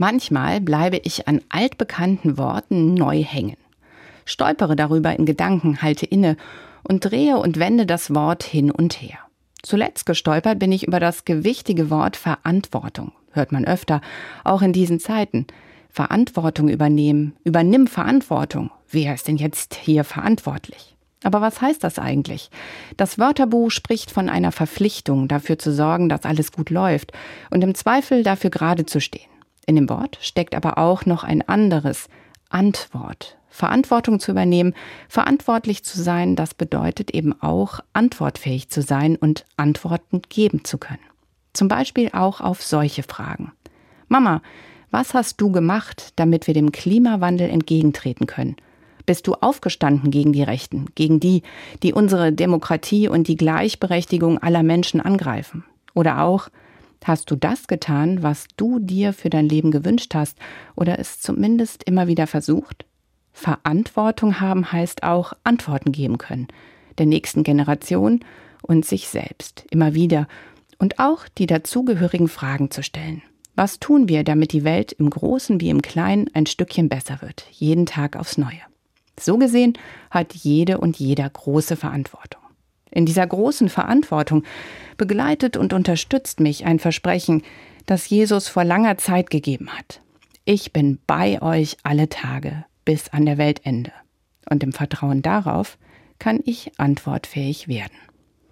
Manchmal bleibe ich an altbekannten Worten neu hängen. Stolpere darüber in Gedanken, halte inne und drehe und wende das Wort hin und her. Zuletzt gestolpert bin ich über das gewichtige Wort Verantwortung. Hört man öfter, auch in diesen Zeiten. Verantwortung übernehmen, übernimm Verantwortung. Wer ist denn jetzt hier verantwortlich? Aber was heißt das eigentlich? Das Wörterbuch spricht von einer Verpflichtung, dafür zu sorgen, dass alles gut läuft und im Zweifel dafür gerade zu stehen. In dem Wort steckt aber auch noch ein anderes Antwort. Verantwortung zu übernehmen, verantwortlich zu sein, das bedeutet eben auch antwortfähig zu sein und Antworten geben zu können. Zum Beispiel auch auf solche Fragen. Mama, was hast du gemacht, damit wir dem Klimawandel entgegentreten können? Bist du aufgestanden gegen die Rechten, gegen die, die unsere Demokratie und die Gleichberechtigung aller Menschen angreifen? Oder auch, hast du das getan, was du dir für dein Leben gewünscht hast oder es zumindest immer wieder versucht? Verantwortung haben heißt auch Antworten geben können, der nächsten Generation und sich selbst, immer wieder und auch die dazugehörigen Fragen zu stellen. Was tun wir, damit die Welt im Großen wie im Kleinen ein Stückchen besser wird, jeden Tag aufs Neue? So gesehen hat jede und jeder große Verantwortung. In dieser großen Verantwortung begleitet und unterstützt mich ein Versprechen, das Jesus vor langer Zeit gegeben hat. Ich bin bei euch alle Tage bis an der Weltende. Und im Vertrauen darauf kann ich antwortfähig werden.